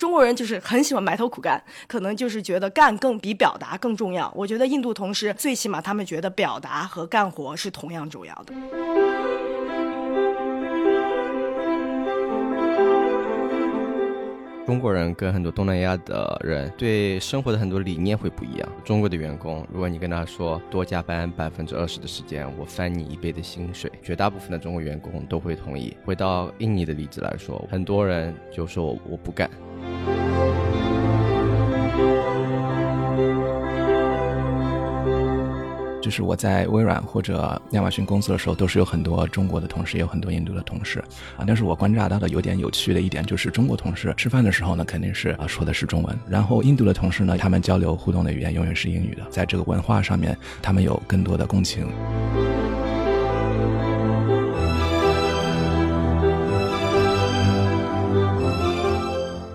中国人就是很喜欢埋头苦干，可能就是觉得干更比表达更重要。我觉得印度同事最起码他们觉得表达和干活是同样重要的。中国人跟很多东南亚的人对生活的很多理念会不一样。中国的员工，如果你跟他说多加班百分之二十的时间，我翻你一倍的薪水，绝大部分的中国员工都会同意。回到印尼的例子来说，很多人就说我不干。就是我在微软或者亚马逊工作的时候，都是有很多中国的同事，也有很多印度的同事啊。但是我观察到的有点有趣的一点，就是中国同事吃饭的时候呢，肯定是啊说的是中文，然后印度的同事呢，他们交流互动的语言永远是英语的，在这个文化上面，他们有更多的共情。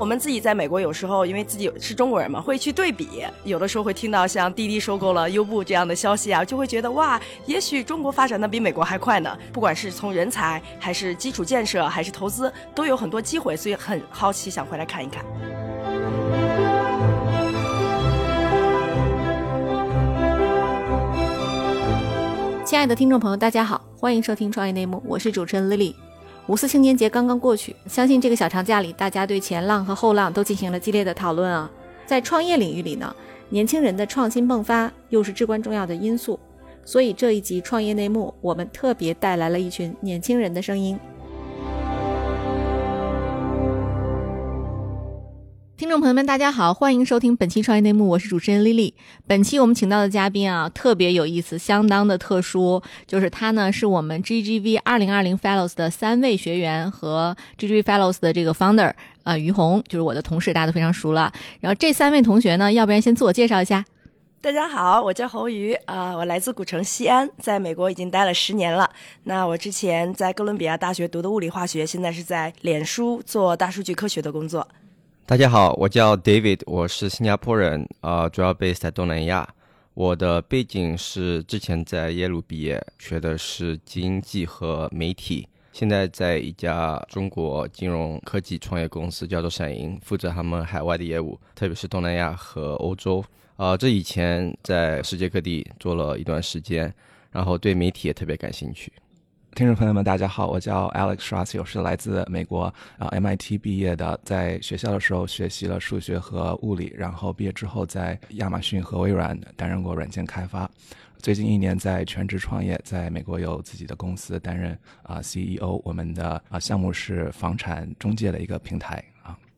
我们自己在美国有时候因为自己是中国人嘛，会去对比，有的时候会听到像滴滴收购了优步这样的消息啊，就会觉得哇，也许中国发展的比美国还快呢。不管是从人才还是基础建设还是投资，都有很多机会，所以很好奇想回来看一看。亲爱的听众朋友，大家好，欢迎收听创业内幕，我是主持人 Lily。五四青年节刚刚过去，相信这个小长假里，大家对前浪和后浪都进行了激烈的讨论啊。在创业领域里呢，年轻人的创新迸发又是至关重要的因素，所以这一集创业内幕，我们特别带来了一群年轻人的声音。众朋友们，大家好，欢迎收听本期创业内幕，我是主持人丽丽。本期我们请到的嘉宾啊，特别有意思，相当的特殊，就是他呢是我们 GGV 二零二零 Fellows 的三位学员和 GGV Fellows 的这个 Founder 啊于红，就是我的同事，大家都非常熟了。然后这三位同学呢，要不然先自我介绍一下。大家好，我叫侯瑜啊，我来自古城西安，在美国已经待了十年了。那我之前在哥伦比亚大学读的物理化学，现在是在脸书做大数据科学的工作。大家好，我叫 David，我是新加坡人，啊，主要 base 在东南亚。我的背景是之前在耶鲁毕业，学的是经济和媒体，现在在一家中国金融科技创业公司叫做闪银，负责他们海外的业务，特别是东南亚和欧洲。啊，这以前在世界各地做了一段时间，然后对媒体也特别感兴趣。听众朋友们，大家好，我叫 Alex s h r a s 我是来自美国啊 MIT 毕业的，在学校的时候学习了数学和物理，然后毕业之后在亚马逊和微软担任过软件开发，最近一年在全职创业，在美国有自己的公司担任啊 CEO，我们的啊项目是房产中介的一个平台。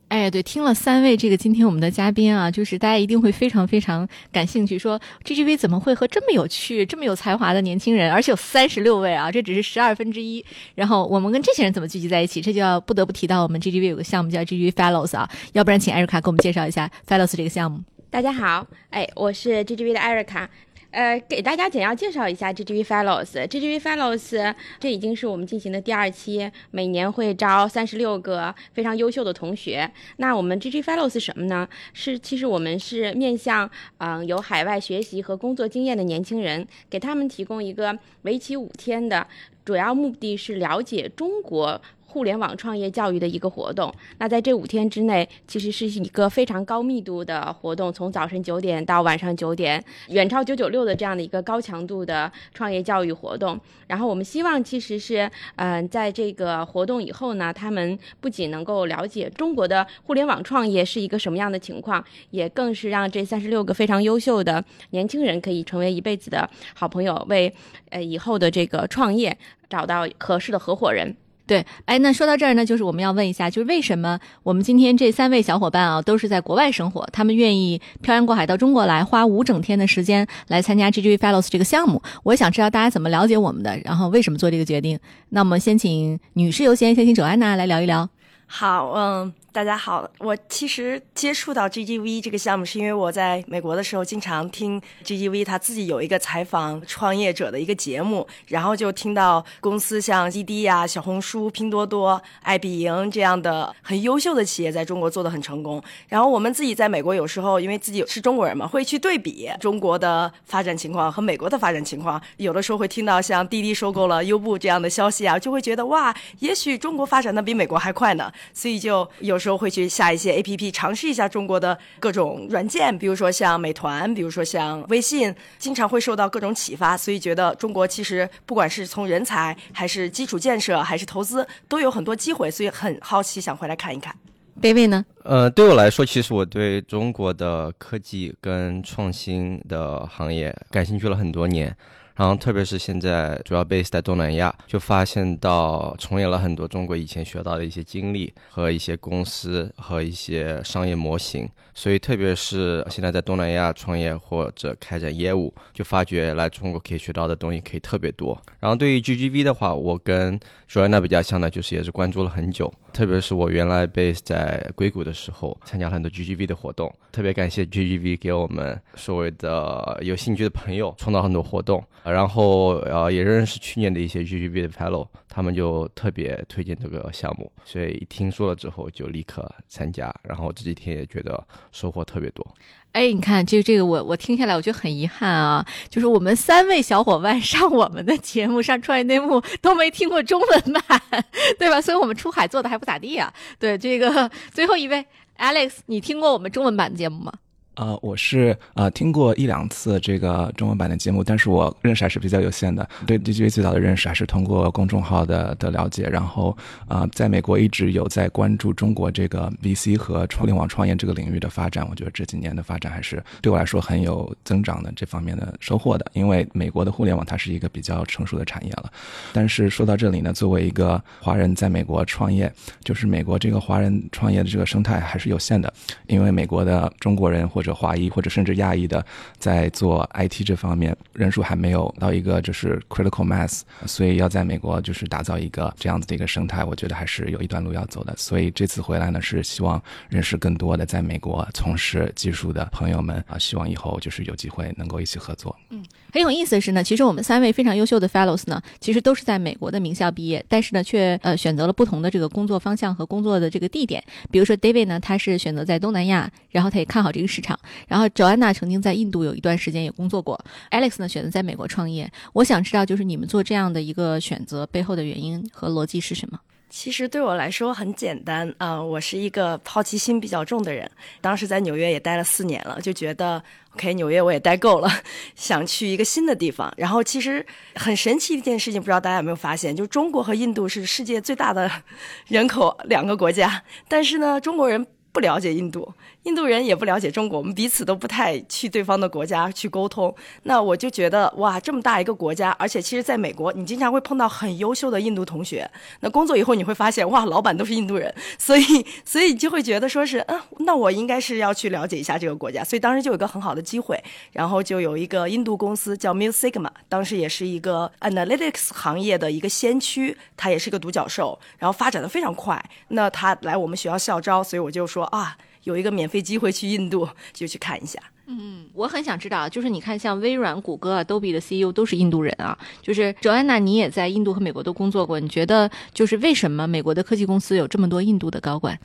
哎，对，听了三位这个今天我们的嘉宾啊，就是大家一定会非常非常感兴趣，说 GGV 怎么会和这么有趣、这么有才华的年轻人，而且有三十六位啊，这只是十二分之一。然后我们跟这些人怎么聚集在一起？这就要不得不提到我们 GGV 有个项目叫 GGV Fellows 啊，要不然请艾瑞卡给我们介绍一下 Fellows 这个项目。大家好，哎，我是 GGV 的艾瑞卡。呃，给大家简要介绍一下 GGV Fellows。GGV Fellows 这已经是我们进行的第二期，每年会招三十六个非常优秀的同学。那我们 GGV Fellows 什么呢？是其实我们是面向嗯有海外学习和工作经验的年轻人，给他们提供一个为期五天的，主要目的是了解中国。互联网创业教育的一个活动，那在这五天之内，其实是一个非常高密度的活动，从早晨九点到晚上九点，远超九九六的这样的一个高强度的创业教育活动。然后我们希望，其实是，嗯，在这个活动以后呢，他们不仅能够了解中国的互联网创业是一个什么样的情况，也更是让这三十六个非常优秀的年轻人可以成为一辈子的好朋友，为呃以后的这个创业找到合适的合伙人。对，哎，那说到这儿呢，就是我们要问一下，就是为什么我们今天这三位小伙伴啊，都是在国外生活，他们愿意漂洋过海到中国来，花五整天的时间来参加 GGV Fellows 这个项目？我想知道大家怎么了解我们的，然后为什么做这个决定？那我们先请女士优先，先请周安娜来聊一聊。好，嗯。大家好，我其实接触到 GGV 这个项目，是因为我在美国的时候经常听 GGV 他自己有一个采访创业者的一个节目，然后就听到公司像滴滴呀、小红书、拼多多、爱彼迎这样的很优秀的企业在中国做的很成功。然后我们自己在美国有时候因为自己是中国人嘛，会去对比中国的发展情况和美国的发展情况，有的时候会听到像滴滴收购了优步这样的消息啊，就会觉得哇，也许中国发展的比美国还快呢，所以就有时。时候会去下一些 APP 尝试一下中国的各种软件，比如说像美团，比如说像微信，经常会受到各种启发，所以觉得中国其实不管是从人才还是基础建设还是投资，都有很多机会，所以很好奇想回来看一看。David 呢？呃，对我来说，其实我对中国的科技跟创新的行业感兴趣了很多年。然后，特别是现在主要 base 在东南亚，就发现到重演了很多中国以前学到的一些经历和一些公司和一些商业模型。所以，特别是现在在东南亚创业或者开展业务，就发觉来中国可以学到的东西可以特别多。然后，对于 GGV 的话，我跟 Joanna 比较像的，就是也是关注了很久。特别是我原来 base 在硅谷的时候，参加了很多 GGV 的活动。特别感谢 GGV 给我们所谓的有兴趣的朋友创造很多活动。然后呃，也认识去年的一些 GGB 的 fellow，他们就特别推荐这个项目，所以一听说了之后就立刻参加。然后这几天也觉得收获特别多。哎，你看，就这个我我听下来，我觉得很遗憾啊，就是我们三位小伙伴上我们的节目上创业内幕都没听过中文版，对吧？所以我们出海做的还不咋地啊。对，这个最后一位 Alex，你听过我们中文版的节目吗？呃，我是呃听过一两次这个中文版的节目，但是我认识还是比较有限的。对 DGV 最早的认识还是通过公众号的的了解，然后啊，在美国一直有在关注中国这个 VC 和互联网创业这个领域的发展。我觉得这几年的发展还是对我来说很有增长的这方面的收获的。因为美国的互联网它是一个比较成熟的产业了，但是说到这里呢，作为一个华人在美国创业，就是美国这个华人创业的这个生态还是有限的，因为美国的中国人或者华裔或者甚至亚裔的，在做 IT 这方面人数还没有到一个就是 critical mass，所以要在美国就是打造一个这样子的一个生态，我觉得还是有一段路要走的。所以这次回来呢，是希望认识更多的在美国从事技术的朋友们啊，希望以后就是有机会能够一起合作。嗯，很有意思的是呢，其实我们三位非常优秀的 fellows 呢，其实都是在美国的名校毕业，但是呢，却呃选择了不同的这个工作方向和工作的这个地点。比如说 David 呢，他是选择在东南亚，然后他也看好这个市场，然后。，Joanna 曾经在印度有一段时间也工作过。Alex 呢，选择在美国创业。我想知道，就是你们做这样的一个选择背后的原因和逻辑是什么？其实对我来说很简单啊，我是一个好奇心比较重的人。当时在纽约也待了四年了，就觉得 OK，纽约我也待够了，想去一个新的地方。然后其实很神奇一件事情，不知道大家有没有发现，就中国和印度是世界最大的 人口两个国家，但是呢，中国人不了解印度。印度人也不了解中国，我们彼此都不太去对方的国家去沟通。那我就觉得哇，这么大一个国家，而且其实在美国，你经常会碰到很优秀的印度同学。那工作以后你会发现，哇，老板都是印度人，所以所以你就会觉得说是，嗯，那我应该是要去了解一下这个国家。所以当时就有一个很好的机会，然后就有一个印度公司叫 m u Sigma，当时也是一个 analytics 行业的一个先驱，它也是一个独角兽，然后发展的非常快。那他来我们学校校招，所以我就说啊。有一个免费机会去印度，就去看一下。嗯，我很想知道，就是你看，像微软、谷歌、Adobe 的 CEO 都是印度人啊。就是 Joanna，你也在印度和美国都工作过，你觉得就是为什么美国的科技公司有这么多印度的高管？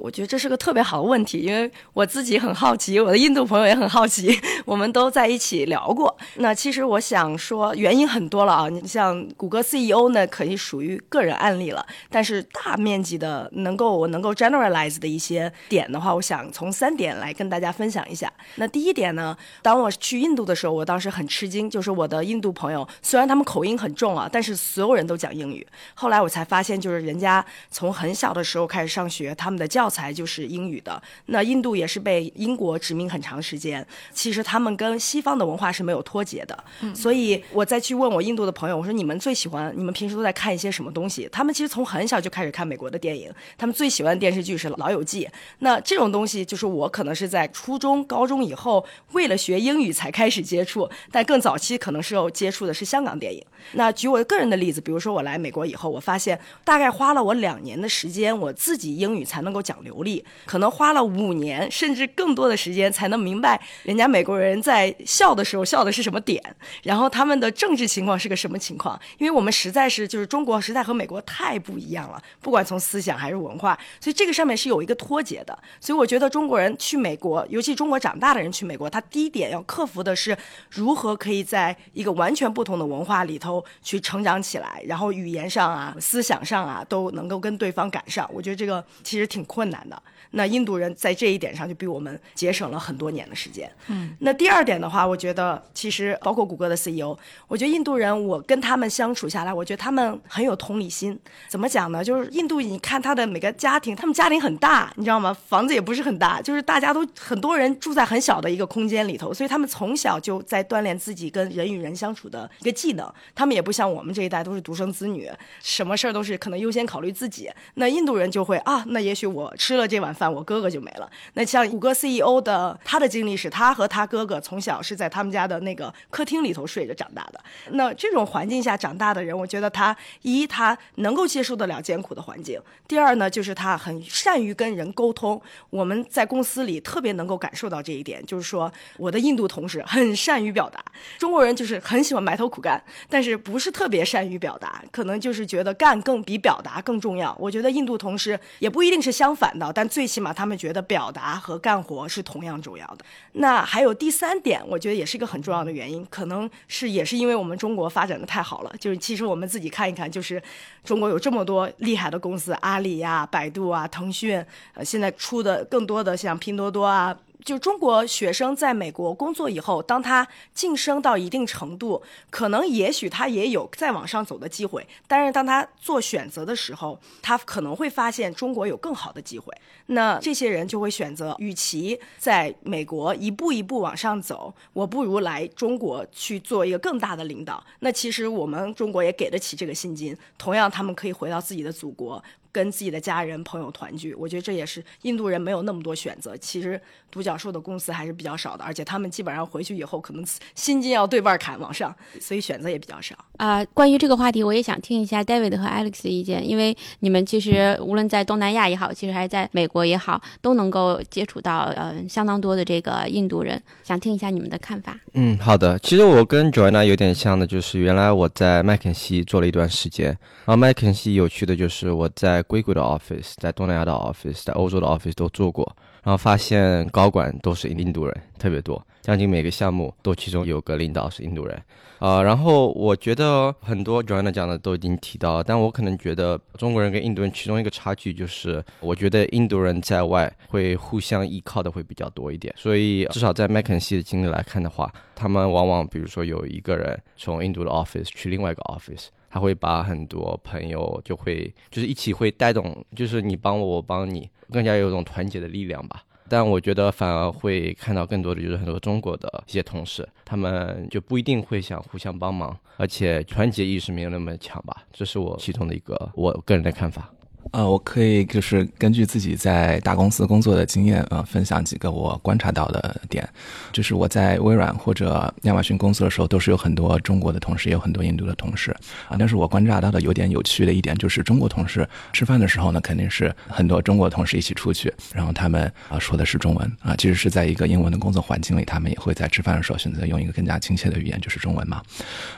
我觉得这是个特别好的问题，因为我自己很好奇，我的印度朋友也很好奇，我们都在一起聊过。那其实我想说，原因很多了啊。你像谷歌 CEO 呢，可以属于个人案例了，但是大面积的能够我能够 generalize 的一些点的话，我想从三点来跟大家分享一下。那第一点呢，当我去印度的时候，我当时很吃惊，就是我的印度朋友虽然他们口音很重啊，但是所有人都讲英语。后来我才发现，就是人家从很小的时候开始上学，他们的教材就是英语的。那印度也是被英国殖民很长时间，其实他们跟西方的文化是没有脱节的。所以我再去问我印度的朋友，我说你们最喜欢，你们平时都在看一些什么东西？他们其实从很小就开始看美国的电影，他们最喜欢的电视剧是《老友记》。那这种东西就是我可能是在初中、高中以后为了学英语才开始接触，但更早期可能是有接触的是香港电影。那举我个人的例子，比如说我来美国以后，我发现大概花了我两年的时间，我自己英语才能够讲流利。可能花了五年甚至更多的时间才能明白人家美国人在笑的时候笑的是什么点，然后他们的政治情况是个什么情况？因为我们实在是就是中国实在和美国太不一样了，不管从思想还是文化，所以这个上面是有一个脱节的。所以我觉得中国人去美国，尤其中国长大的人去美国，他第一点要克服的是如何可以在一个完全不同的文化里头去成长起来，然后语言上啊、思想上啊都能够跟对方赶上。我觉得这个其实挺困难的。那印度人在这一点上就比我们节省了很多年的时间。嗯，那第二点的话，我觉得其实包括谷歌的 CEO，我觉得印度人我跟他们相处下来，我觉得他们很有同理心。怎么讲呢？就是印度，你看他的每个家庭，他们家庭很大，你知道吗？房子也不是很大，就是大家都很多人住在很小的一个空间里头，所以他们从小就在锻炼自己跟人与人相处的一个技能。他们也不像我们这一代都是独生子女，什么事儿都是可能优先考虑自己。那印度人就会啊，那也许我吃了这碗饭，我哥哥就没了。那像谷歌 CEO 的他的经历是，他和他哥哥从小是在他们家的那个客厅里头睡着长大的。那这种环境下长大的人，我觉得他一他能够接受得了艰苦的环境，第二呢，就是他很善于跟人沟通。我们在公司里特别能够感受到这一点，就是说我的印度同事很善于表达，中国人就是很喜欢埋头苦干，但是不是特别善于表达，可能就是觉得干更比表达更重要。我觉得印度同事也不一定是相反的，但最起码他们觉得表达和干活是同样重要的。那还有第三点，我觉得也是一个很重要的原因，可能是也是因为我们中国发展的太好了，就是其实我们自己看一看，就是中国有这么多厉害的公司，阿里呀、百度啊、腾讯，呃，现在出的更多的像拼多多啊。就中国学生在美国工作以后，当他晋升到一定程度，可能也许他也有再往上走的机会。但是当他做选择的时候，他可能会发现中国有更好的机会。那这些人就会选择，与其在美国一步一步往上走，我不如来中国去做一个更大的领导。那其实我们中国也给得起这个薪金，同样他们可以回到自己的祖国。跟自己的家人朋友团聚，我觉得这也是印度人没有那么多选择。其实独角兽的公司还是比较少的，而且他们基本上回去以后可能薪金要对半砍往上，所以选择也比较少。啊，关于这个话题，我也想听一下 David 和 Alex 的意见，因为你们其实无论在东南亚也好，其实还是在美国也好，都能够接触到呃相当多的这个印度人，想听一下你们的看法。嗯，好的。其实我跟 Joanna 有点像的，就是原来我在麦肯锡做了一段时间，然后麦肯锡有趣的就是我在硅谷的 office，在东南亚的 office，在欧洲的 office 都做过，然后发现高管都是印度人特别多，将近每个项目都其中有个领导是印度人，啊，然后我觉得很多 Joanna 讲的都已经提到了，但我可能觉得中国人跟印度人其中一个差距就是，我觉得印度人在外会互相依靠的会比较多一点，所以至少在麦肯锡的经历来看的话，他们往往比如说有一个人从印度的 office 去另外一个 office。他会把很多朋友就会就是一起会带动，就是你帮我，我帮你，更加有一种团结的力量吧。但我觉得反而会看到更多的就是很多中国的一些同事，他们就不一定会想互相帮忙，而且团结意识没有那么强吧。这是我其中的一个我个人的看法。呃，我可以就是根据自己在大公司工作的经验，呃，分享几个我观察到的点。就是我在微软或者亚马逊工作的时候，都是有很多中国的同事，也有很多印度的同事啊。但是我观察到的有点有趣的一点，就是中国同事吃饭的时候呢，肯定是很多中国同事一起出去，然后他们啊说的是中文啊，即使是在一个英文的工作环境里，他们也会在吃饭的时候选择用一个更加亲切的语言，就是中文嘛。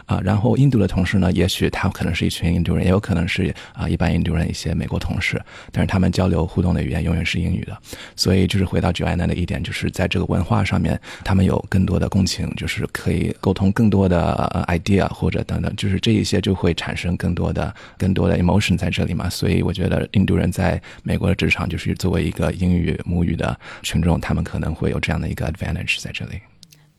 啊，然后印度的同事呢，也许他可能是一群印度人，也有可能是啊一般印度人一些美国。同事，但是他们交流互动的语言永远是英语的，所以就是回到 Joanna 的一点，就是在这个文化上面，他们有更多的共情，就是可以沟通更多的 idea 或者等等，就是这一些就会产生更多的、更多的 emotion 在这里嘛。所以我觉得印度人在美国的职场，就是作为一个英语母语的群众，他们可能会有这样的一个 advantage 在这里。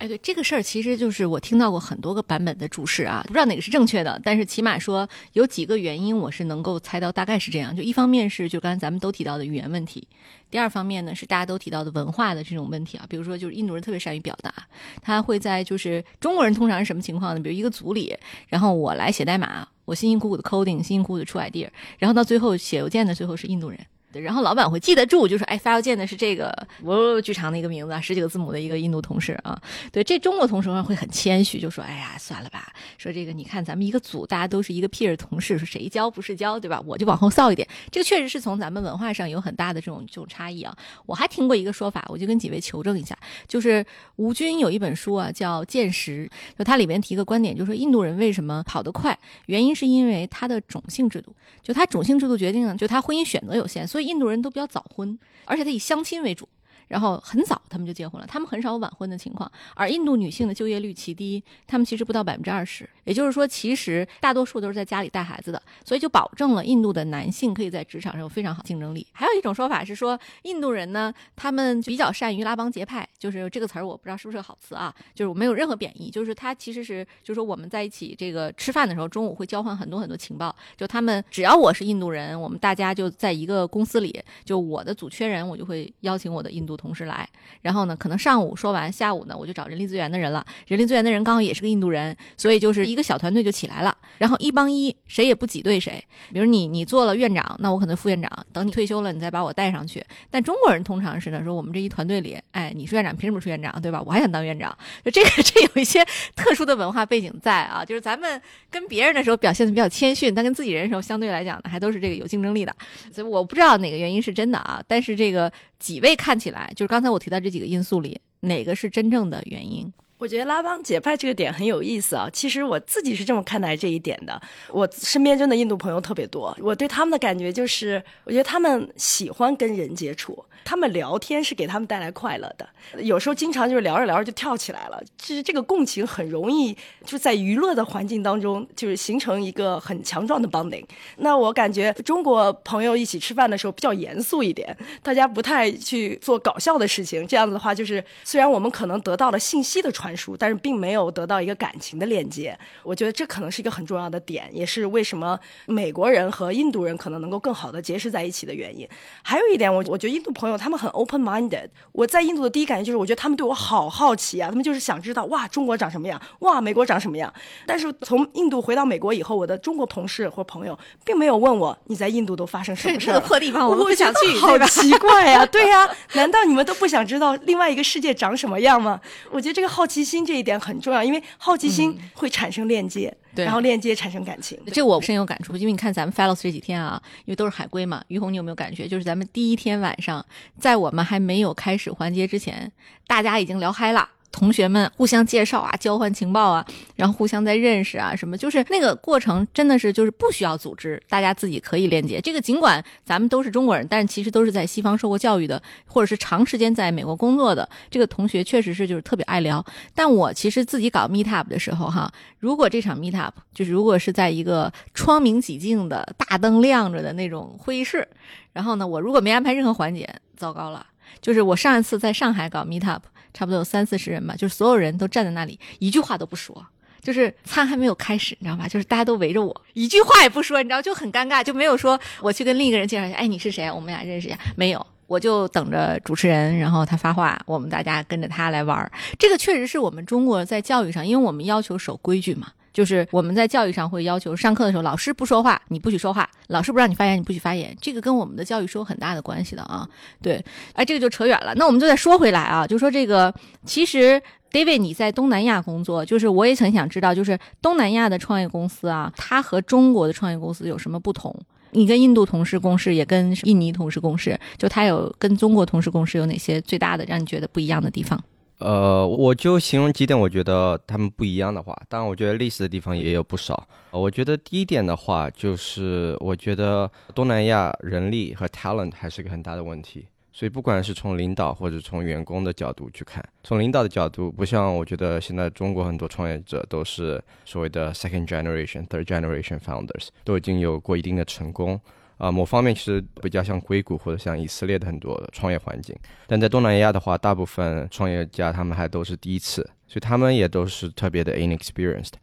哎，对这个事儿，其实就是我听到过很多个版本的注释啊，不知道哪个是正确的，但是起码说有几个原因，我是能够猜到大概是这样。就一方面是就刚才咱们都提到的语言问题，第二方面呢是大家都提到的文化的这种问题啊，比如说就是印度人特别善于表达，他会在就是中国人通常是什么情况呢？比如一个组里，然后我来写代码，我辛辛苦苦的 coding，辛辛苦苦的出 idea，然后到最后写邮件的最后是印度人。然后老板会记得住，就说：“哎，发邮件的是这个我巨长的一个名字，十几个字母的一个印度同事啊。”对，这中国同事会很谦虚，就说：“哎呀，算了吧。”说这个你看咱们一个组，大家都是一个 peer 同事，说谁教不是教，对吧？我就往后扫一点。这个确实是从咱们文化上有很大的这种这种差异啊。我还听过一个说法，我就跟几位求证一下，就是吴军有一本书啊，叫《见识》，就它里面提个观点，就说印度人为什么跑得快，原因是因为他的种姓制度，就他种姓制度决定了，就他婚姻选择有限，所以。印度人都比较早婚，而且他以相亲为主。然后很早他们就结婚了，他们很少有晚婚的情况。而印度女性的就业率极低，他们其实不到百分之二十，也就是说，其实大多数都是在家里带孩子的，所以就保证了印度的男性可以在职场上有非常好竞争力。还有一种说法是说，印度人呢，他们比较善于拉帮结派，就是这个词儿我不知道是不是个好词啊，就是我没有任何贬义，就是他其实是，就是说我们在一起这个吃饭的时候，中午会交换很多很多情报，就他们只要我是印度人，我们大家就在一个公司里，就我的组缺人，我就会邀请我的印度同事来，然后呢，可能上午说完，下午呢，我就找人力资源的人了，人力资源的人刚好也是个印度人，所以就是一个小团队就起来了，然后一帮一，谁也不挤兑谁。比如你你做了院长，那我可能副院长，等你退休了，你再把我带上去。但中国人通常是呢，说我们这一团队里，哎，你是院长，凭什么是院长，对吧？我还想当院长，就这个这有一些特殊的文化背景在啊，就是咱们跟别人的时候表现的比较谦逊，但跟自己人的时候相对来讲呢，还都是这个有竞争力的。所以我不知道哪个原因是真的啊，但是这个几位看起来，就是刚才我提到这几个因素里，哪个是真正的原因？我觉得拉帮结派这个点很有意思啊。其实我自己是这么看待这一点的。我身边真的印度朋友特别多，我对他们的感觉就是，我觉得他们喜欢跟人接触，他们聊天是给他们带来快乐的。有时候经常就是聊着聊着就跳起来了，其实这个共情很容易就在娱乐的环境当中，就是形成一个很强壮的 bonding。那我感觉中国朋友一起吃饭的时候比较严肃一点，大家不太去做搞笑的事情。这样子的话，就是虽然我们可能得到了信息的传。但是并没有得到一个感情的链接，我觉得这可能是一个很重要的点，也是为什么美国人和印度人可能能够更好的结识在一起的原因。还有一点，我我觉得印度朋友他们很 open minded。我在印度的第一感觉就是，我觉得他们对我好好奇啊，他们就是想知道哇，中国长什么样，哇，美国长什么样。但是从印度回到美国以后，我的中国同事或朋友并没有问我你在印度都发生什么事儿，破地方我不想去，好奇怪呀，对呀，难道你们都不想知道另外一个世界长什么样吗？我觉得这个好奇。心这一点很重要，因为好奇心会产生链接，然后链接产生感情。这我深有感触，因为你看咱们 fellows 这几天啊，因为都是海归嘛。于红，你有没有感觉？就是咱们第一天晚上，在我们还没有开始环节之前，大家已经聊嗨了。同学们互相介绍啊，交换情报啊，然后互相在认识啊，什么就是那个过程，真的是就是不需要组织，大家自己可以链接。这个尽管咱们都是中国人，但是其实都是在西方受过教育的，或者是长时间在美国工作的这个同学，确实是就是特别爱聊。但我其实自己搞 meet up 的时候哈，如果这场 meet up 就是如果是在一个窗明几净的大灯亮着的那种会议室，然后呢，我如果没安排任何环节，糟糕了。就是我上一次在上海搞 meet up。差不多有三四十人吧，就是所有人都站在那里，一句话都不说，就是餐还没有开始，你知道吧？就是大家都围着我，一句话也不说，你知道就很尴尬，就没有说我去跟另一个人介绍一下，哎，你是谁？我们俩认识一下，没有，我就等着主持人，然后他发话，我们大家跟着他来玩儿。这个确实是我们中国在教育上，因为我们要求守规矩嘛。就是我们在教育上会要求，上课的时候老师不说话，你不许说话；老师不让你发言，你不许发言。这个跟我们的教育是有很大的关系的啊。对，哎，这个就扯远了。那我们就再说回来啊，就说这个，其实 David 你在东南亚工作，就是我也很想知道，就是东南亚的创业公司啊，它和中国的创业公司有什么不同？你跟印度同事共事，也跟印尼同事共事，就它有跟中国同事共事有哪些最大的让你觉得不一样的地方？呃，我就形容几点，我觉得他们不一样的话，当然我觉得类似的地方也有不少。我觉得第一点的话，就是我觉得东南亚人力和 talent 还是个很大的问题。所以不管是从领导或者从员工的角度去看，从领导的角度，不像我觉得现在中国很多创业者都是所谓的 second generation、third generation founders，都已经有过一定的成功。啊，某方面其实比较像硅谷或者像以色列的很多创业环境，但在东南亚的话，大部分创业家他们还都是第一次，所以他们也都是特别的 inexperienced。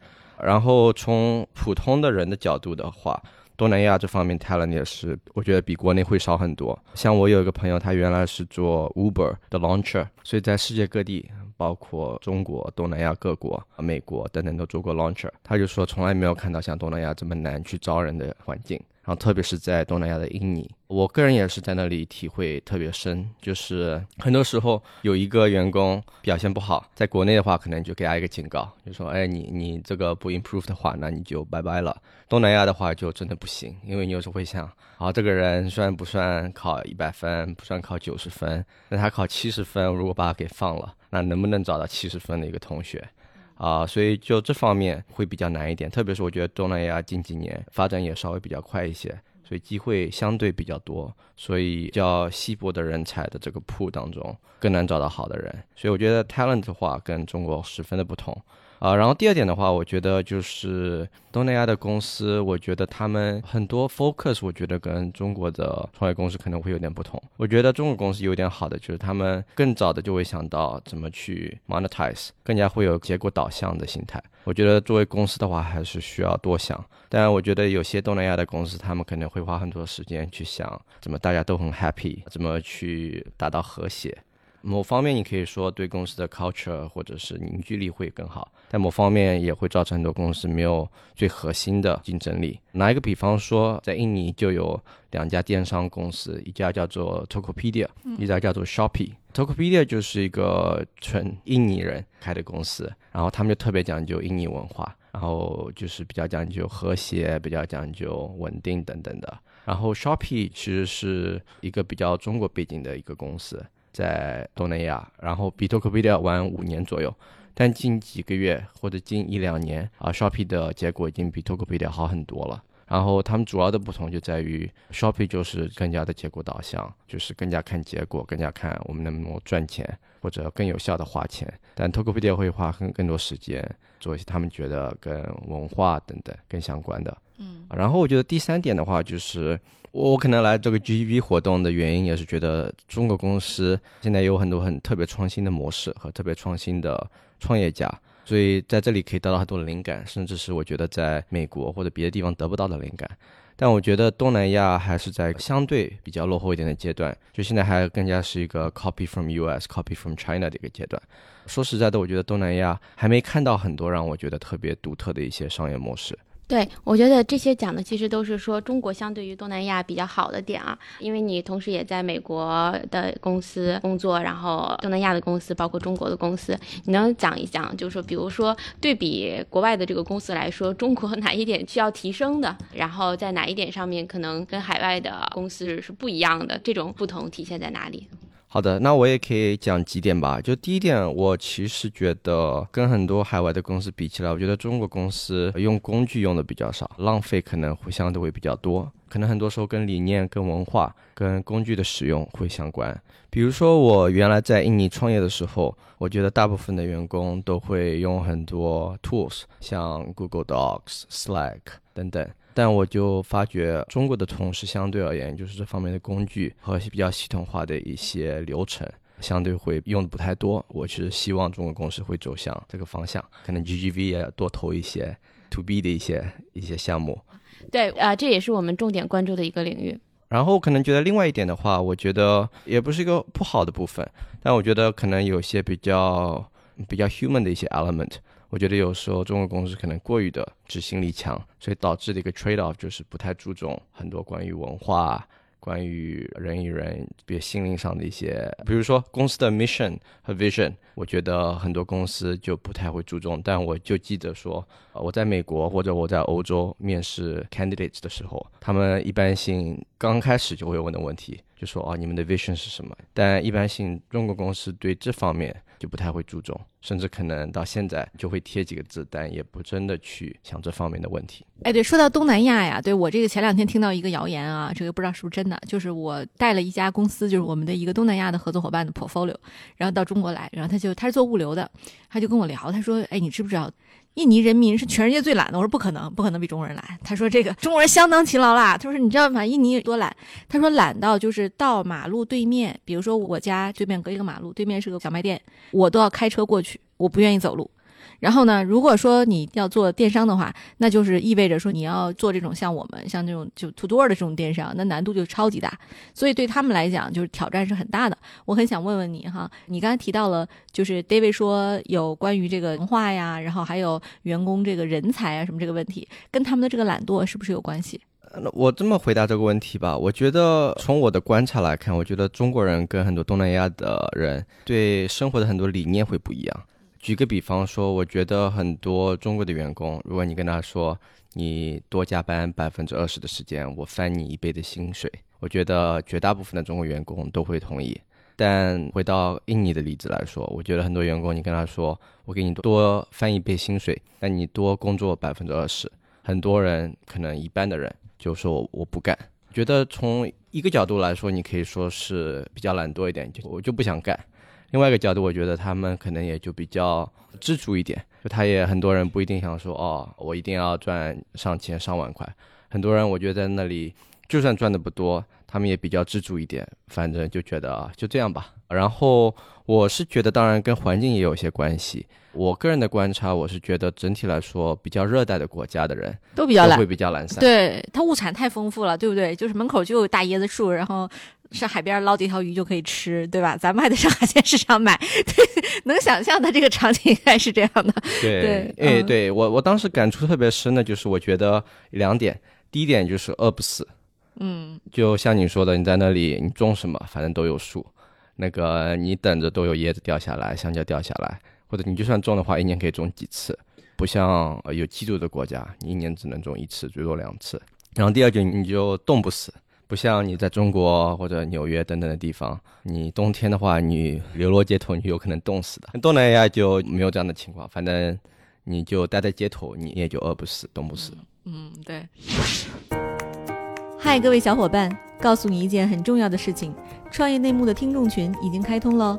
然后从普通的人的角度的话，东南亚这方面 talent 也是，我觉得比国内会少很多。像我有一个朋友，他原来是做 Uber 的 launcher，所以在世界各地，包括中国、东南亚各国、美国等等都做过 launcher，他就说从来没有看到像东南亚这么难去招人的环境。然后，特别是在东南亚的印尼，我个人也是在那里体会特别深。就是很多时候有一个员工表现不好，在国内的话，可能就给他一个警告，就说：“哎，你你这个不 improve 的话，那你就拜拜了。”东南亚的话就真的不行，因为你有时候会想：啊，这个人虽然不算考一百分，不算考九十分，那他考七十分，如果把他给放了，那能不能找到七十分的一个同学？啊，所以就这方面会比较难一点，特别是我觉得东南亚近几年发展也稍微比较快一些，所以机会相对比较多，所以叫稀薄的人才的这个铺当中更难找到好的人。所以我觉得 talent 的话跟中国十分的不同。啊，然后第二点的话，我觉得就是东南亚的公司，我觉得他们很多 focus，我觉得跟中国的创业公司可能会有点不同。我觉得中国公司有点好的就是他们更早的就会想到怎么去 monetize，更加会有结果导向的心态。我觉得作为公司的话，还是需要多想。但我觉得有些东南亚的公司，他们可能会花很多时间去想怎么大家都很 happy，怎么去达到和谐。某方面，你可以说对公司的 culture 或者是凝聚力会更好，但某方面也会造成很多公司没有最核心的竞争力。拿一个比方说，在印尼就有两家电商公司，一家叫做 Tokopedia，一家叫做 Shopee。Tokopedia 就是一个纯印尼人开的公司，然后他们就特别讲究印尼文化，然后就是比较讲究和谐，比较讲究稳定等等的。然后 Shopee 其实是一个比较中国背景的一个公司。在东南亚，然后比 Tokopedia 晚五年左右，但近几个月或者近一两年啊，Shopee 的结果已经比 Tokopedia 好很多了。然后他们主要的不同就在于，Shopee 就是更加的结果导向，就是更加看结果，更加看我们能不能赚钱或者更有效的花钱。但 Tokopedia 会花更更多时间做一些他们觉得跟文化等等更相关的。嗯，然后我觉得第三点的话就是。我可能来这个 GEV 活动的原因也是觉得中国公司现在有很多很特别创新的模式和特别创新的创业家，所以在这里可以得到很多的灵感，甚至是我觉得在美国或者别的地方得不到的灵感。但我觉得东南亚还是在相对比较落后一点的阶段，就现在还更加是一个 copy from US、copy from China 的一个阶段。说实在的，我觉得东南亚还没看到很多让我觉得特别独特的一些商业模式。对，我觉得这些讲的其实都是说中国相对于东南亚比较好的点啊，因为你同时也在美国的公司工作，然后东南亚的公司，包括中国的公司，你能讲一讲，就是说，比如说对比国外的这个公司来说，中国 哪一点需要提升的，然后在哪一点上面可能跟海外的公司是不一样的，这种不同体现在哪里？好的，那我也可以讲几点吧。就第一点，我其实觉得跟很多海外的公司比起来，我觉得中国公司用工具用的比较少，浪费可能会相对会比较多。可能很多时候跟理念、跟文化、跟工具的使用会相关。比如说我原来在印尼创业的时候，我觉得大部分的员工都会用很多 tools，像 Google Docs、Slack 等等。但我就发觉，中国的同事相对而言，就是这方面的工具和比较系统化的一些流程，相对会用的不太多。我其实希望中国公司会走向这个方向，可能 GGV 也多投一些 To B 的一些一些项目。对，啊，这也是我们重点关注的一个领域。然后可能觉得另外一点的话，我觉得也不是一个不好的部分，但我觉得可能有些比较比较 human 的一些 element。我觉得有时候中国公司可能过于的执行力强，所以导致的一个 trade off 就是不太注重很多关于文化、关于人与人、别心灵上的一些，比如说公司的 mission 和 vision，我觉得很多公司就不太会注重。但我就记得说，我在美国或者我在欧洲面试 candidates 的时候，他们一般性刚开始就会问的问题，就说哦，你们的 vision 是什么？但一般性中国公司对这方面。就不太会注重，甚至可能到现在就会贴几个字，但也不真的去想这方面的问题。哎，对，说到东南亚呀，对我这个前两天听到一个谣言啊，这个不知道是不是真的，就是我带了一家公司，就是我们的一个东南亚的合作伙伴的 portfolio，然后到中国来，然后他就他是做物流的，他就跟我聊，他说，哎，你知不知道？印尼人民是全世界最懒的，我说不可能，不可能比中国人懒。他说这个中国人相当勤劳啦。他说你知道吗？印尼有多懒？他说懒到就是到马路对面，比如说我家对面隔一个马路，对面是个小卖店，我都要开车过去，我不愿意走路。然后呢，如果说你要做电商的话，那就是意味着说你要做这种像我们像这种就 to door 的这种电商，那难度就超级大。所以对他们来讲，就是挑战是很大的。我很想问问你哈，你刚才提到了，就是 David 说有关于这个文化呀，然后还有员工这个人才啊什么这个问题，跟他们的这个懒惰是不是有关系？那我这么回答这个问题吧，我觉得从我的观察来看，我觉得中国人跟很多东南亚的人对生活的很多理念会不一样。举个比方说，我觉得很多中国的员工，如果你跟他说你多加班百分之二十的时间，我翻你一倍的薪水，我觉得绝大部分的中国员工都会同意。但回到印尼的例子来说，我觉得很多员工，你跟他说我给你多翻一倍薪水，那你多工作百分之二十，很多人可能一半的人就说我不干。觉得从一个角度来说，你可以说是比较懒惰一点，就我就不想干。另外一个角度，我觉得他们可能也就比较知足一点，就他也很多人不一定想说哦，我一定要赚上千上万块。很多人我觉得在那里就算赚的不多，他们也比较知足一点，反正就觉得啊就这样吧。然后我是觉得，当然跟环境也有些关系。我个人的观察，我是觉得整体来说，比较热带的国家的人都比较懒会，比较懒散。对，它物产太丰富了，对不对？就是门口就有大椰子树，然后上海边捞几条鱼就可以吃，对吧？咱们还得上海鲜市场买，对，能想象的这个场景应该是这样的。对对，哎，嗯对我我当时感触特别深的就是，我觉得两点，第一点就是饿不死，嗯，就像你说的，你在那里你种什么，反正都有树，那个你等着都有椰子掉下来，香蕉掉下来，或者你就算种的话，一年可以种几次，不像呃有基督的国家，你一年只能种一次，最多两次。然后第二点，你就冻不死，不像你在中国或者纽约等等的地方，你冬天的话，你流落街头，你有可能冻死的。东南亚就没有这样的情况，反正你就待在街头，你也就饿不死、冻不死。嗯，对。嗨，各位小伙伴，告诉你一件很重要的事情：创业内幕的听众群已经开通了。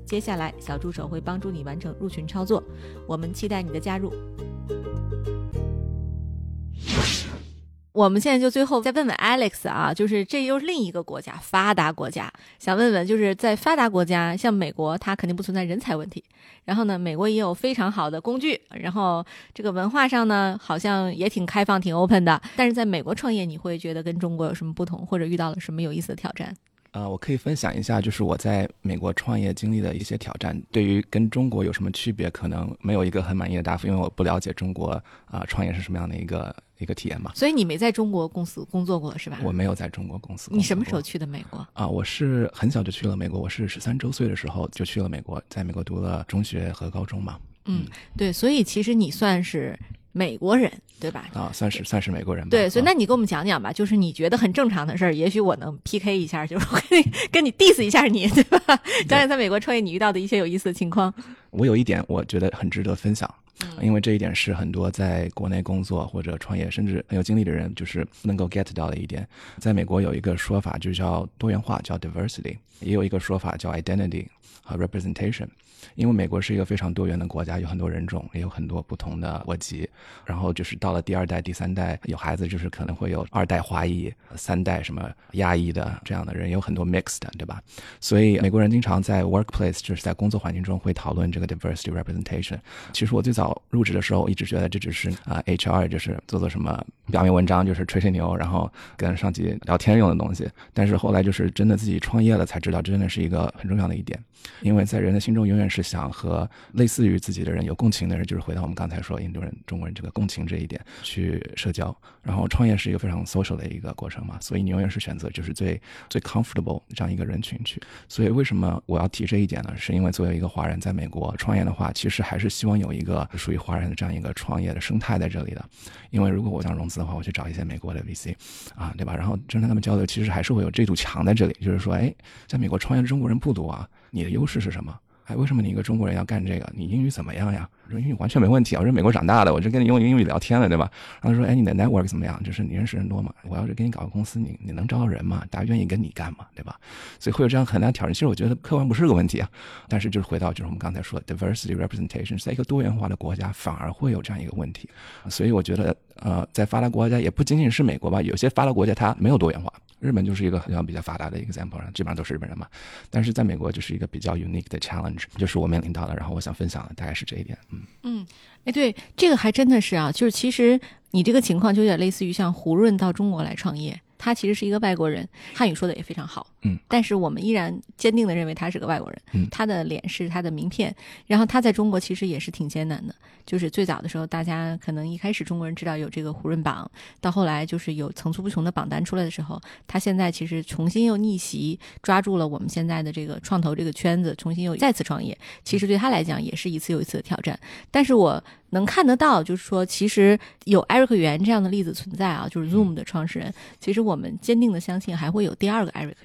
接下来，小助手会帮助你完成入群操作。我们期待你的加入。我们现在就最后再问问 Alex 啊，就是这又是另一个国家，发达国家，想问问，就是在发达国家，像美国，它肯定不存在人才问题。然后呢，美国也有非常好的工具，然后这个文化上呢，好像也挺开放、挺 open 的。但是在美国创业，你会觉得跟中国有什么不同，或者遇到了什么有意思的挑战？呃，我可以分享一下，就是我在美国创业经历的一些挑战。对于跟中国有什么区别，可能没有一个很满意的答复，因为我不了解中国啊、创业是什么样的一个一个体验嘛。所以你没在中国公司工作过是吧？我没有在中国公司。你什么时候去的美国？啊、我是很小就去了美国，我是十三周岁的时候就去了美国，在美国读了中学和高中嘛。嗯，对，所以其实你算是美国人，对吧？啊，算是算是美国人吧。对，所以啊那你给我们讲讲吧，就是你觉得很正常的事儿，也许我能 PK 一下，就是我跟你 跟你 diss 一下你，对吧？讲讲在美国创业你遇到的一些有意思的情况。我有一点我觉得很值得分享，嗯因为这一点是很多在国内工作或者创业甚至很有经历的人就是不能够 get 到的一点。在美国有一个说法就叫多元化，叫 diversity，也有一个说法叫 identity 和 representation。因为美国是一个非常多元的国家，有很多人种，也有很多不同的国籍。然后就是到了第二代、第三代，有孩子就是可能会有二代华裔、三代什么亚裔的这样的人，有很多 mixed，对吧？所以美国人经常在 workplace，就是在工作环境中会讨论这个 diversity representation。其实我最早入职的时候，一直觉得这只是啊、HR 就是做做什么表面文章，就是吹吹牛，然后跟上级聊天用的东西。但是后来就是真的自己创业了，才知道这真的是一个很重要的一点。因为在人的心中永远是想和类似于自己的人有共情的人，就是回到我们刚才说印度人、中国人这个共情这一点去社交。然后创业是一个非常 social 的一个过程嘛，所以你永远是选择就是最最 comfortable 这样一个人群去。所以为什么我要提这一点呢？是因为作为一个华人在美国创业的话，其实还是希望有一个属于华人的这样一个创业的生态在这里的。因为如果我想融资的话，我去找一些美国的 VC 啊，对吧？然后真正他们交流，其实还是会有这堵墙在这里，就是说，哎，在美国创业的中国人不多啊，你的优势是什么？为什么你一个中国人要干这个？你英语怎么样呀？说英语完全没问题啊，我是美国长大的，我就跟你用英语聊天了，对吧？然后说，哎，你的 network 怎么样？就是你认识人多吗？我要是给你搞个公司，你你能招到人吗？大家愿意跟你干吗？对吧？所以会有这样很大的挑战。其实我觉得客观不是个问题啊，但是就是回到就是我们刚才说的 diversity representation，在一个多元化的国家反而会有这样一个问题。所以我觉得呃，在发达国家也不仅仅是美国吧，有些发达国家它没有多元化。日本就是一个好像比较发达的 example，基本上都是日本人嘛。但是在美国就是一个比较 unique 的 challenge，就是我面临到的。然后我想分享的大概是这一点。嗯，嗯，哎，对，这个还真的是啊，就是其实你这个情况就有点类似于像胡润到中国来创业，他其实是一个外国人，汉语说的也非常好，嗯，但是我们依然坚定的认为他是个外国人，嗯。他的脸是他的名片，然后他在中国其实也是挺艰难的，就是最早的时候，大家可能一开始中国人知道有这个胡润榜，到后来就是有层出不穷的榜单出来的时候，他现在其实重新又逆袭，抓住了我们现在的这个创投这个圈子，重新又再次创业，其实对他来讲也是一次又一次的挑战。但是我能看得到，就是说，其实有艾瑞克袁这样的例子存在啊，就是 Zoom 的创始人，其实我们坚定的相信还会有第二个艾瑞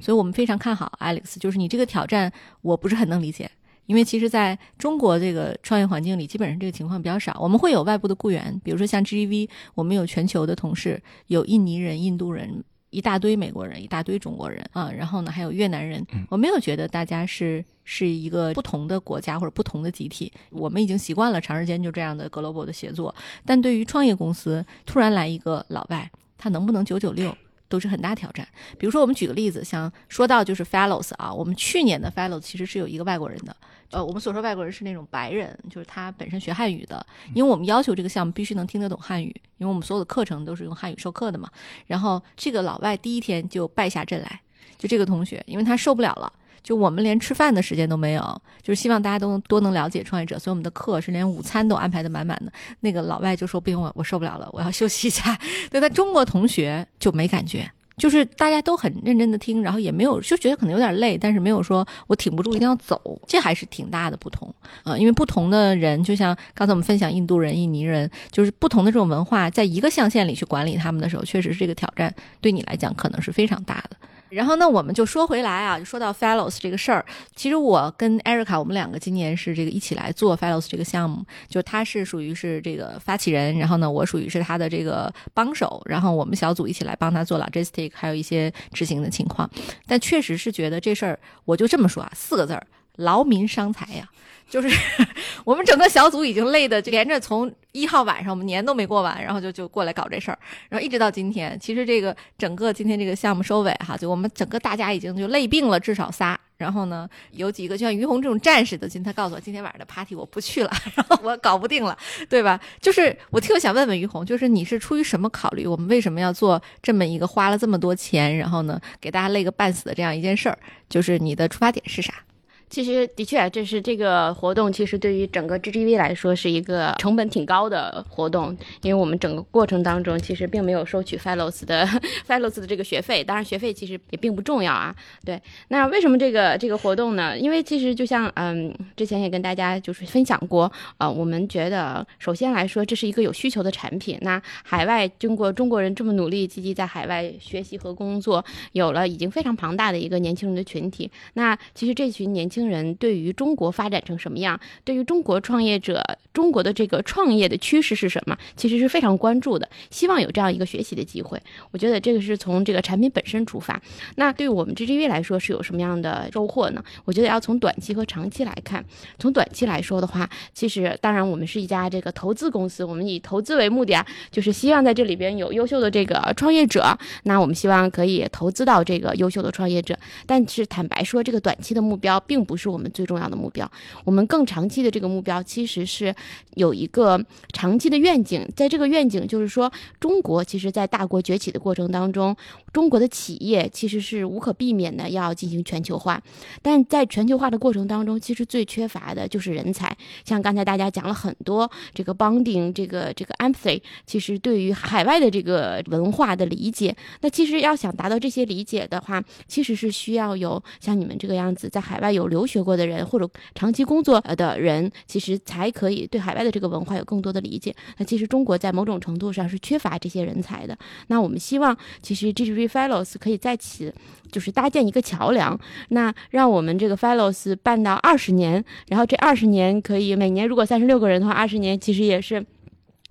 所以我们非常看好 Alex。就是你这个挑战，我不是很能理解。因为其实在中国这个创业环境里，基本上这个情况比较少。我们会有外部的雇员，比如说像 GGV，我们有全球的同事，有印尼人、印度人，一大堆美国人，一大堆中国人啊，然后呢还有越南人。我没有觉得大家是是一个不同的国家或者不同的集体，我们已经习惯了长时间就这样的 global 的协作。但对于创业公司突然来一个老外，他能不能九九六？都是很大挑战。比如说，我们举个例子，像说到就是 Fellows 啊，我们去年的 Fellows 其实是有一个外国人的，呃，我们所说外国人是那种白人，就是他本身学汉语的，因为我们要求这个项目必须能听得懂汉语，因为我们所有的课程都是用汉语授课的嘛。然后这个老外第一天就败下阵来，就这个同学，因为他受不了了。就我们连吃饭的时间都没有，就是希望大家都能多能了解创业者，所以我们的课是连午餐都安排的满满的。那个老外就说：“不行，我我受不了了，我要休息一下。”对他中国同学就没感觉，就是大家都很认真的听，然后也没有就觉得可能有点累，但是没有说我挺不住一定要走，这还是挺大的不同啊、呃因为不同的人，就像刚才我们分享印度人、印尼人，就是不同的这种文化，在一个象限里去管理他们的时候，确实是这个挑战对你来讲可能是非常大的。然后呢，我们就说回来啊，就说到 Fellows 这个事儿。其实我跟 Erica 我们两个今年是这个一起来做 Fellows 这个项目，就他是属于是这个发起人，然后呢，我属于是他的这个帮手，然后我们小组一起来帮他做 logistic，还有一些执行的情况。但确实是觉得这事儿，我就这么说啊，四个字儿：劳民伤财呀。就是我们整个小组已经累的，就连着从一号晚上我们年都没过完，然后就就过来搞这事儿，然后一直到今天。其实这个整个今天这个项目收尾哈，就我们整个大家已经就累病了，至少仨。然后呢，有几个就像于红这种战士的，今天他告诉我今天晚上的 party 我不去了，然后我搞不定了，对吧？就是我特别想问问于红，就是你是出于什么考虑？我们为什么要做这么一个花了这么多钱，然后呢给大家累个半死的这样一件事儿？就是你的出发点是啥？其实的确，这是这个活动，其实对于整个 GGV 来说是一个成本挺高的活动，因为我们整个过程当中其实并没有收取 Fellows 的 Fellows 的这个学费，当然学费其实也并不重要啊。对，那为什么这个这个活动呢？因为其实就像嗯，之前也跟大家就是分享过，呃，我们觉得首先来说这是一个有需求的产品，那海外经过中国人这么努力积极在海外学习和工作，有了已经非常庞大的一个年轻人的群体，那其实这群年轻人对于中国发展成什么样，对于中国创业者、中国的这个创业的趋势是什么，其实是非常关注的，希望有这样一个学习的机会。我觉得这个是从这个产品本身出发。那对于我们 GGV 来说是有什么样的收获呢？我觉得要从短期和长期来看。从短期来说的话，其实当然我们是一家这个投资公司，我们以投资为目的啊，就是希望在这里边有优秀的这个创业者，那我们希望可以投资到这个优秀的创业者。但是坦白说，这个短期的目标并不不是我们最重要的目标，我们更长期的这个目标其实是有一个长期的愿景，在这个愿景就是说，中国其实在大国崛起的过程当中，中国的企业其实是无可避免的要进行全球化，但在全球化的过程当中，其实最缺乏的就是人才。像刚才大家讲了很多这个 bonding，这个这个 empathy，其实对于海外的这个文化的理解，那其实要想达到这些理解的话，其实是需要有像你们这个样子在海外有留学过的人或者长期工作的人，其实才可以对海外的这个文化有更多的理解。那其实中国在某种程度上是缺乏这些人才的。那我们希望，其实 GGV Fellows 可以在此就是搭建一个桥梁，那让我们这个 Fellows 办到二十年，然后这二十年可以每年如果三十六个人的话，二十年其实也是。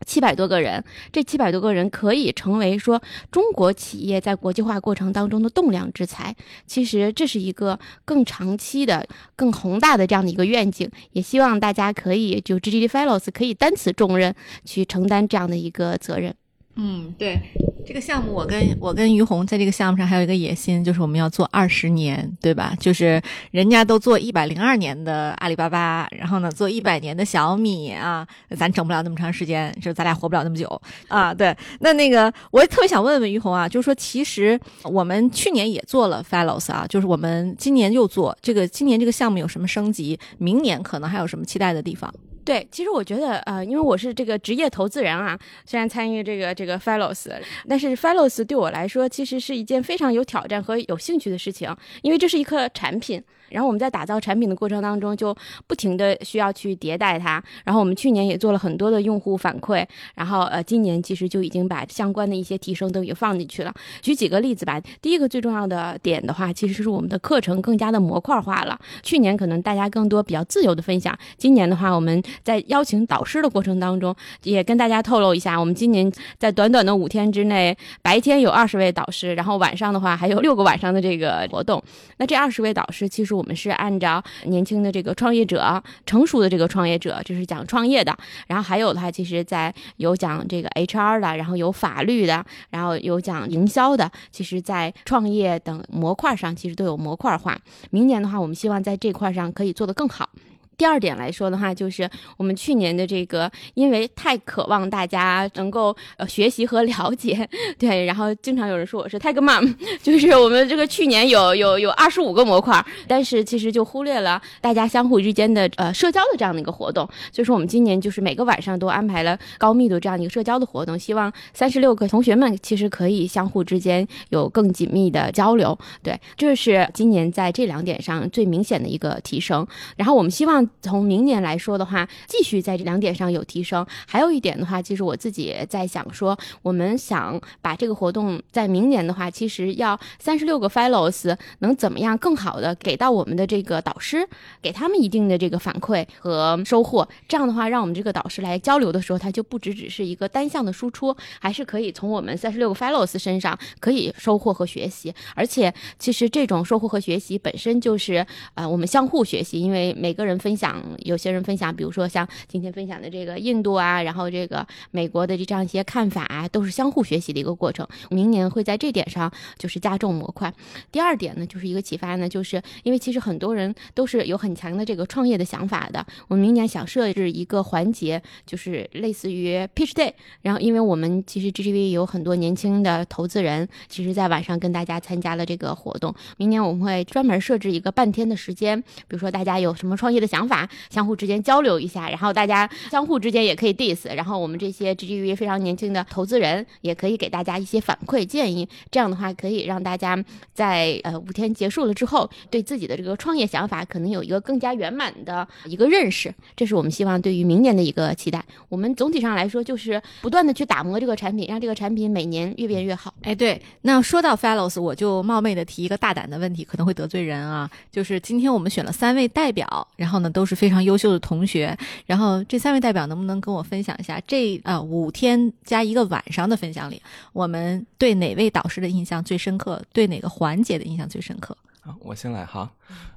七百多个人，这七百多个人可以成为说中国企业在国际化过程当中的栋梁之才。其实这是一个更长期的、更宏大的这样的一个愿景，也希望大家可以就 GGD Fellows 可以担此重任，去承担这样的一个责任。嗯，对，这个项目我跟我跟于红在这个项目上还有一个野心，就是我们要做二十年，对吧？就是人家都做一百零二年的阿里巴巴，然后呢做一百年的小米啊，咱整不了那么长时间，就咱俩活不了那么久啊。对，那那个我也特别想问问于红啊，就是说其实我们去年也做了 Fellows 啊，就是我们今年又做这个，今年这个项目有什么升级？明年可能还有什么期待的地方？对，其实我觉得，呃，因为我是这个职业投资人啊，虽然参与这个这个 Fellows，但是 Fellows 对我来说其实是一件非常有挑战和有兴趣的事情，因为这是一颗产品。然后我们在打造产品的过程当中，就不停的需要去迭代它。然后我们去年也做了很多的用户反馈，然后呃，今年其实就已经把相关的一些提升都已经放进去了。举几个例子吧，第一个最重要的点的话，其实是我们的课程更加的模块化了。去年可能大家更多比较自由的分享，今年的话，我们在邀请导师的过程当中，也跟大家透露一下，我们今年在短短的五天之内，白天有二十位导师，然后晚上的话还有六个晚上的这个活动。那这二十位导师，其实我。们是按照年轻的这个创业者、成熟的这个创业者，就是讲创业的。然后还有的话，其实在有讲这个 HR 的，然后有法律的，然后有讲营销的。其实，在创业等模块上，其实都有模块化。明年的话，我们希望在这块上可以做得更好。第二点来说的话，就是我们去年的这个，因为太渴望大家能够呃学习和了解，对，然后经常有人说我是 Tag Mom，就是我们这个去年有 有有二十五个模块，但是其实就忽略了大家相互之间的呃社交的这样的一个活动，所以说我们今年就是每个晚上都安排了高密度这样一个社交的活动，希望三十六个同学们其实可以相互之间有更紧密的交流，对，这是今年在这两点上最明显的一个提升，然后我们希望。从明年来说的话，继续在这两点上有提升。还有一点的话，其实我自己在想说，我们想把这个活动在明年的话，其实要三十六个 fellows 能怎么样更好的给到我们的这个导师，给他们一定的这个反馈和收获。这样的话，让我们这个导师来交流的时候，他就不只只是一个单向的输出，还是可以从我们三十六个 fellows 身上可以收获和学习。而且，其实这种收获和学习本身就是呃我们相互学习，因为每个人分。分享有些人分享，比如说像今天分享的这个印度啊，然后这个美国的这这样一些看法啊，都是相互学习的一个过程。明年会在这点上就是加重模块。第二点呢，就是一个启发呢，就是因为其实很多人都是有很强的这个创业的想法的。我们明年想设置一个环节，就是类似于 Pitch Day。然后，因为我们其实 GGV 有很多年轻的投资人，其实在晚上跟大家参加了这个活动。明年我们会专门设置一个半天的时间，比如说大家有什么创业的想。想法相互之间交流一下，然后大家相互之间也可以 diss，然后我们这些 GGV 非常年轻的投资人也可以给大家一些反馈建议，这样的话可以让大家在呃五天结束了之后，对自己的这个创业想法可能有一个更加圆满的一个认识，这是我们希望对于明年的一个期待。我们总体上来说就是不断的去打磨这个产品，让这个产品每年越变越好。哎，对，那说到 Fellows，我就冒昧的提一个大胆的问题，可能会得罪人啊，就是今天我们选了三位代表，然后呢。都是非常优秀的同学，然后这三位代表能不能跟我分享一下这呃五天加一个晚上的分享里，我们对哪位导师的印象最深刻？对哪个环节的印象最深刻？啊，我先来哈，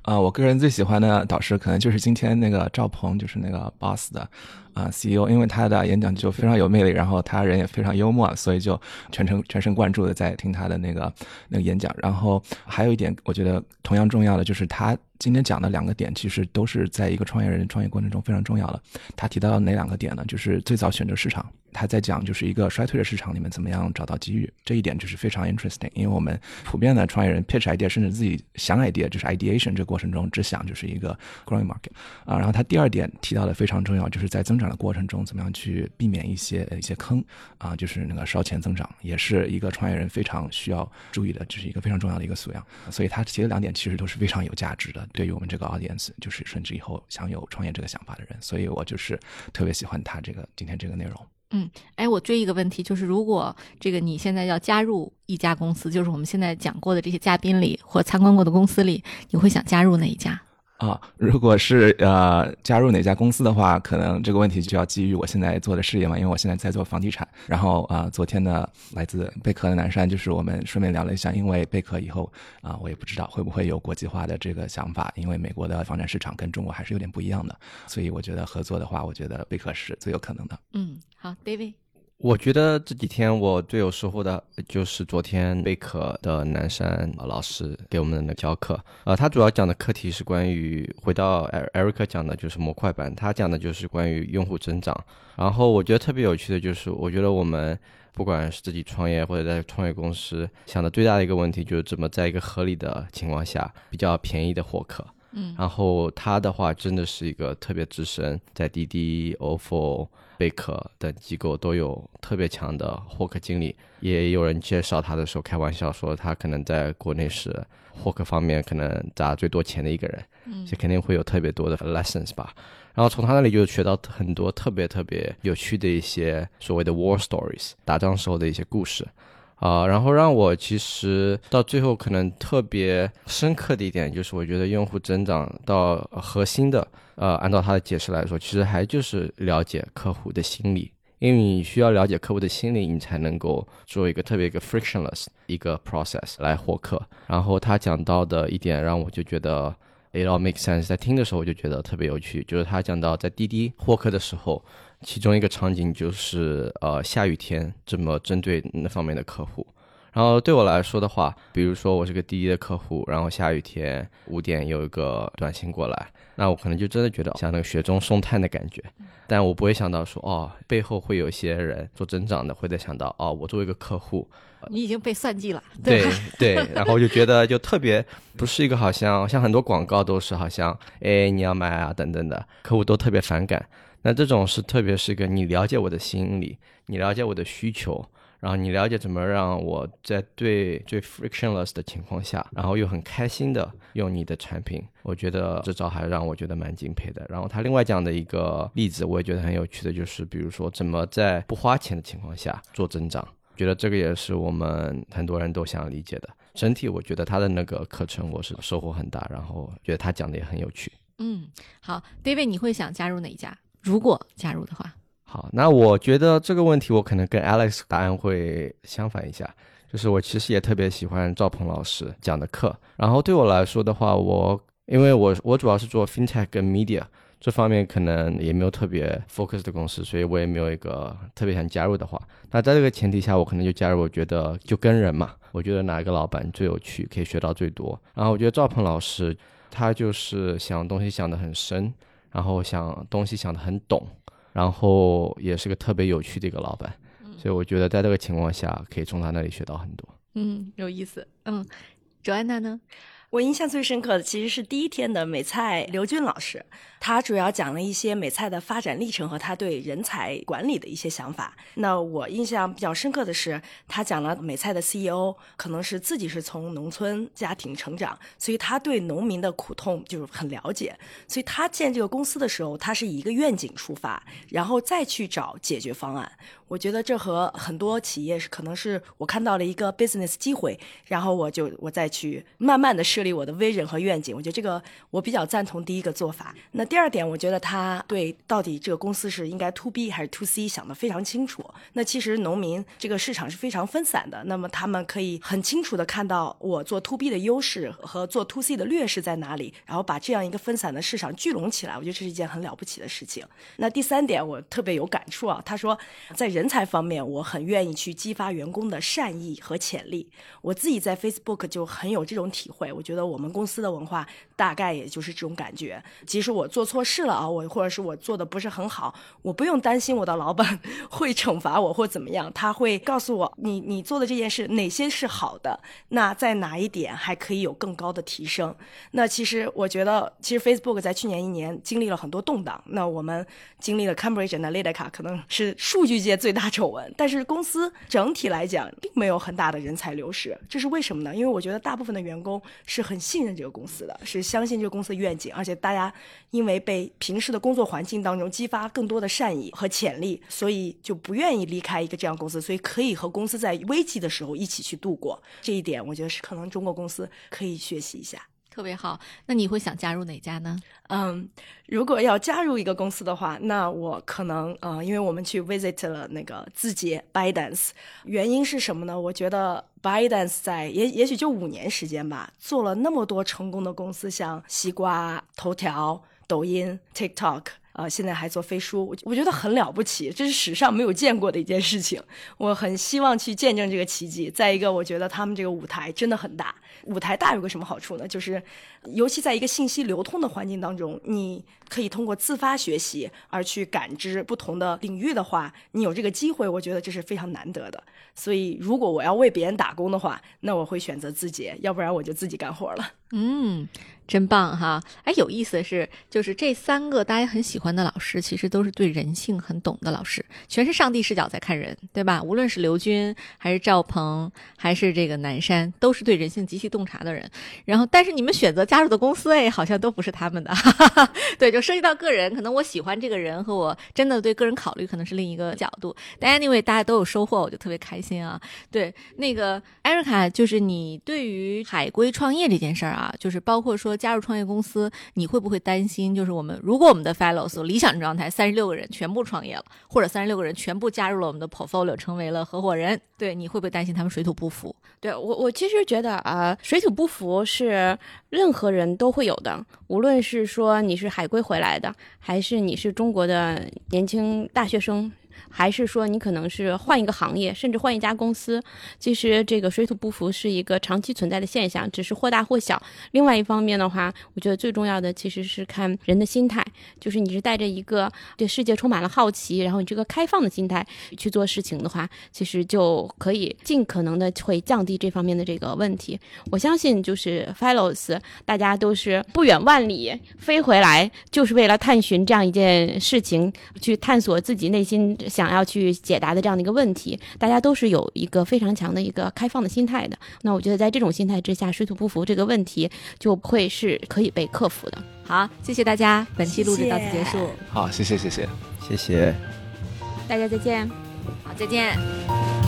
啊，我个人最喜欢的导师可能就是今天那个赵鹏，就是那个 Boss 的啊 CEO，因为他的演讲就非常有魅力，然后他人也非常幽默，所以就全程全神贯注的在听他的那个那个演讲。然后还有一点，我觉得同样重要的就是他今天讲的两个点，其实都是在一个创业人创业过程中非常重要的。他提到了哪两个点呢？就是最早选择市场。他在讲就是一个衰退的市场里面怎么样找到机遇，这一点就是非常 interesting。因为我们普遍的创业人 pitch idea，甚至自己想 idea，就是 ideation 这个过程中只想就是一个 growing market 啊。然后他第二点提到的非常重要，就是在增长的过程中怎么样去避免一些一些坑啊，就是那个烧钱增长，也是一个创业人非常需要注意的，这是一个非常重要的一个素养。所以他提的两点其实都是非常有价值的，对于我们这个 audience，就是甚至以后想有创业这个想法的人。所以我就是特别喜欢他这个今天这个内容。嗯，哎，我追一个问题，就是如果这个你现在要加入一家公司，就是我们现在讲过的这些嘉宾里或参观过的公司里，你会想加入哪一家？啊，如果是呃加入哪家公司的话，可能这个问题就要基于我现在做的事业嘛，因为我现在在做房地产。然后啊，昨天呢，来自贝壳的南山，就是我们顺便聊了一下，因为贝壳以后啊，我也不知道会不会有国际化的这个想法，因为美国的房产市场跟中国还是有点不一样的，所以我觉得合作的话，我觉得贝壳是最有可能的。嗯，好，David。我觉得这几天我最有收获的就是昨天贝壳的南山老师给我们的教课，呃，他主要讲的课题是关于回到艾艾瑞克讲的就是模块版，他讲的就是关于用户增长。然后我觉得特别有趣的就是，我觉得我们不管是自己创业或者在创业公司，想的最大的一个问题就是怎么在一个合理的情况下比较便宜的获客。嗯，然后他的话真的是一个特别资深，在滴滴、ofo。贝壳等机构都有特别强的获客经理，也有人介绍他的时候开玩笑说，他可能在国内是获客方面可能砸最多钱的一个人，嗯，所以肯定会有特别多的 lessons 吧。然后从他那里就学到很多特别特别有趣的一些所谓的 war stories，打仗时候的一些故事。啊，然后让我其实到最后可能特别深刻的一点，就是我觉得用户增长到核心的，呃，按照他的解释来说，其实还就是了解客户的心理，因为你需要了解客户的心理，你才能够做一个特别一个 frictionless 一个 process 来获客。然后他讲到的一点，让我就觉得 it all makes sense，在听的时候我就觉得特别有趣，就是他讲到在滴滴获客的时候。其中一个场景就是，呃，下雨天怎么针对那方面的客户。然后对我来说的话，比如说我是个滴滴的客户，然后下雨天五点有一个短信过来，那我可能就真的觉得像那个雪中送炭的感觉。但我不会想到说，哦，背后会有些人做增长的，会在想到，哦，我作为一个客户，你已经被算计了。对对，然后就觉得就特别不是一个好像像很多广告都是好像，哎，你要买啊等等的，客户都特别反感。那这种是特别是一个你了解我的心理，你了解我的需求，然后你了解怎么让我在最最 frictionless 的情况下，然后又很开心的用你的产品，我觉得这招还让我觉得蛮敬佩的。然后他另外讲的一个例子，我也觉得很有趣的，就是比如说怎么在不花钱的情况下做增长，觉得这个也是我们很多人都想理解的。整体我觉得他的那个课程我是收获很大，然后觉得他讲的也很有趣。嗯，好，David，你会想加入哪一家？如果加入的话，好，那我觉得这个问题我可能跟 Alex 答案会相反一下，就是我其实也特别喜欢赵鹏老师讲的课。然后对我来说的话，我因为我我主要是做 FinTech 跟 Media 这方面，可能也没有特别 focus 的公司，所以我也没有一个特别想加入的话。那在这个前提下，我可能就加入。我觉得就跟人嘛，我觉得哪一个老板最有趣，可以学到最多。然后我觉得赵鹏老师他就是想东西想得很深。然后想东西想得很懂，然后也是个特别有趣的一个老板，所以我觉得在这个情况下可以从他那里学到很多。嗯，有意思。嗯，卓安娜呢？我印象最深刻的其实是第一天的美菜刘军老师。他主要讲了一些美菜的发展历程和他对人才管理的一些想法。那我印象比较深刻的是，他讲了美菜的 CEO 可能是自己是从农村家庭成长，所以他对农民的苦痛就是很了解。所以他建这个公司的时候，他是以一个愿景出发，然后再去找解决方案。我觉得这和很多企业是可能是我看到了一个 business 机会，然后我就我再去慢慢的设立我的 vision 和愿景。我觉得这个我比较赞同第一个做法。那第二点，我觉得他对到底这个公司是应该 to B 还是 to C 想得非常清楚。那其实农民这个市场是非常分散的，那么他们可以很清楚的看到我做 to B 的优势和做 to C 的劣势在哪里，然后把这样一个分散的市场聚拢起来，我觉得这是一件很了不起的事情。那第三点，我特别有感触啊，他说在人才方面，我很愿意去激发员工的善意和潜力。我自己在 Facebook 就很有这种体会，我觉得我们公司的文化大概也就是这种感觉。即使我做错事。了啊，我或者是我做的不是很好，我不用担心我的老板 会惩罚我或怎么样，他会告诉我你你做的这件事哪些是好的，那在哪一点还可以有更高的提升。那其实我觉得，其实 Facebook 在去年一年经历了很多动荡，那我们经历了 Cambridge Analytica 可能是数据界最大丑闻，但是公司整体来讲并没有很大的人才流失，这是为什么呢？因为我觉得大部分的员工是很信任这个公司的，是相信这个公司的愿景，而且大家因为被平时的工作环境当中激发更多的善意和潜力，所以就不愿意离开一个这样公司，所以可以和公司在危机的时候一起去度过。这一点我觉得是可能中国公司可以学习一下。特别好，那你会想加入哪家呢？嗯，如果要加入一个公司的话，那我可能呃，因为我们去 visit 了那个字节 Bydance，原因是什么呢？我觉得 Bydance 在也也许就五年时间吧，做了那么多成功的公司，像西瓜、头条。抖音、TikTok 呃，现在还做飞书，我我觉得很了不起，这是史上没有见过的一件事情。我很希望去见证这个奇迹。再一个，我觉得他们这个舞台真的很大。舞台大有个什么好处呢？就是，尤其在一个信息流通的环境当中，你可以通过自发学习而去感知不同的领域的话，你有这个机会，我觉得这是非常难得的。所以，如果我要为别人打工的话，那我会选择自己，要不然我就自己干活了。嗯。真棒哈！哎，有意思的是，就是这三个大家很喜欢的老师，其实都是对人性很懂的老师，全是上帝视角在看人，对吧？无论是刘军，还是赵鹏，还是这个南山，都是对人性极其洞察的人。然后，但是你们选择加入的公司，哎，好像都不是他们的。对，就涉及到个人，可能我喜欢这个人，和我真的对个人考虑，可能是另一个角度。但 anyway，大家都有收获，我就特别开心啊。对，那个艾瑞卡，就是你对于海归创业这件事儿啊，就是包括说。加入创业公司，你会不会担心？就是我们如果我们的 fellows 理想状态，三十六个人全部创业了，或者三十六个人全部加入了我们的 portfolio，成为了合伙人，对，你会不会担心他们水土不服？对我，我其实觉得啊，水土不服是任何人都会有的，无论是说你是海归回来的，还是你是中国的年轻大学生。还是说你可能是换一个行业，甚至换一家公司，其实这个水土不服是一个长期存在的现象，只是或大或小。另外一方面的话，我觉得最重要的其实是看人的心态，就是你是带着一个对世界充满了好奇，然后你这个开放的心态去做事情的话，其实就可以尽可能的会降低这方面的这个问题。我相信就是 Fellows，大家都是不远万里飞回来，就是为了探寻这样一件事情，去探索自己内心想。要去解答的这样的一个问题，大家都是有一个非常强的一个开放的心态的。那我觉得在这种心态之下，水土不服这个问题就会是可以被克服的。好，谢谢大家，本期录制到此结束。好，谢谢，谢谢，谢谢，大家再见。好，再见。